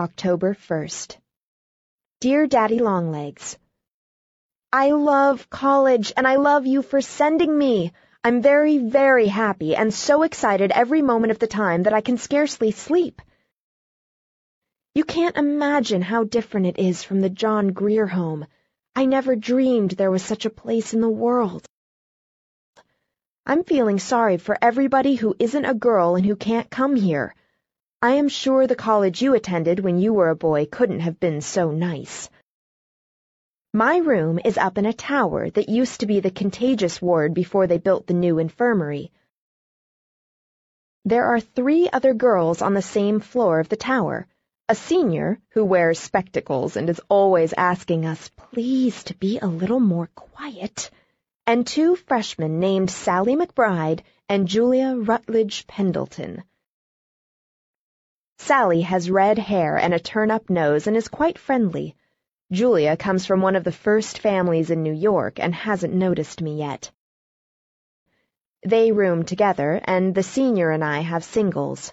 October 1st. Dear Daddy Longlegs, I love college and I love you for sending me. I'm very, very happy and so excited every moment of the time that I can scarcely sleep. You can't imagine how different it is from the John Grier home. I never dreamed there was such a place in the world. I'm feeling sorry for everybody who isn't a girl and who can't come here. I am sure the college you attended when you were a boy couldn't have been so nice. My room is up in a tower that used to be the contagious ward before they built the new infirmary. There are three other girls on the same floor of the tower. A senior, who wears spectacles and is always asking us, please, to be a little more quiet, and two freshmen named Sallie McBride and Julia Rutledge Pendleton. Sallie has red hair and a turn-up nose and is quite friendly. Julia comes from one of the first families in New York and hasn't noticed me yet. They room together, and the senior and I have singles.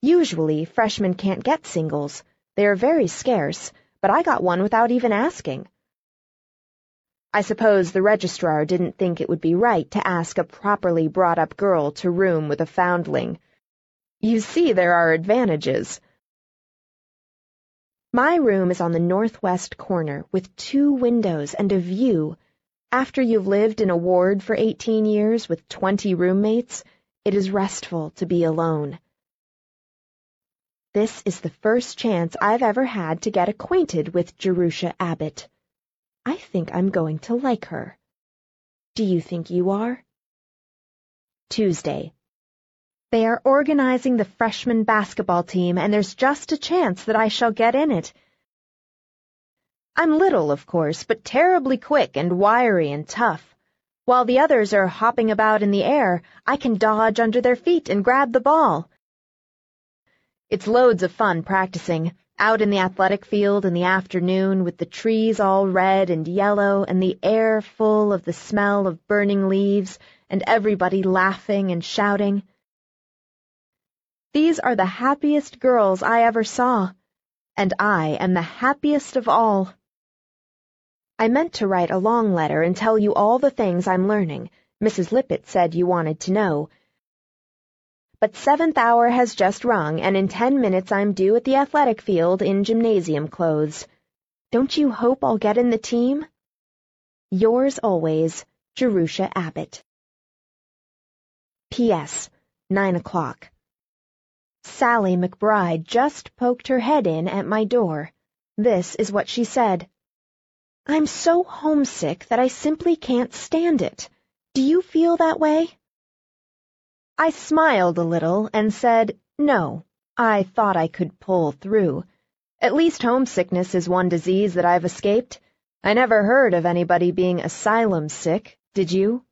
Usually, freshmen can't get singles. They are very scarce, but I got one without even asking. I suppose the registrar didn't think it would be right to ask a properly brought-up girl to room with a foundling. You see there are advantages. My room is on the northwest corner, with two windows and a view. After you've lived in a ward for 18 years with 20 roommates, it is restful to be alone. This is the first chance I've ever had to get acquainted with Jerusha Abbott. I think I'm going to like her. Do you think you are? Tuesday. They are organizing the freshman basketball team, and there's just a chance that I shall get in it. I'm little, of course, but terribly quick and wiry and tough. While the others are hopping about in the air, I can dodge under their feet and grab the ball. It's loads of fun practicing, out in the athletic field in the afternoon with the trees all red and yellow and the air full of the smell of burning leaves and everybody laughing and shouting. These are the happiest girls I ever saw, and I am the happiest of all. I meant to write a long letter and tell you all the things I'm learning. Mrs. Lippett said you wanted to know. But seventh hour has just rung, and in ten minutes I'm due at the athletic field in gymnasium clothes. Don't you hope I'll get in the team? Yours always, Jerusha Abbott. P.S. Nine o'clock. Sallie McBride just poked her head in at my door. This is what she said. I'm so homesick that I simply can't stand it. Do you feel that way? I smiled a little and said, no, I thought I could pull through. At least homesickness is one disease that I've escaped. I never heard of anybody being asylum sick, did you?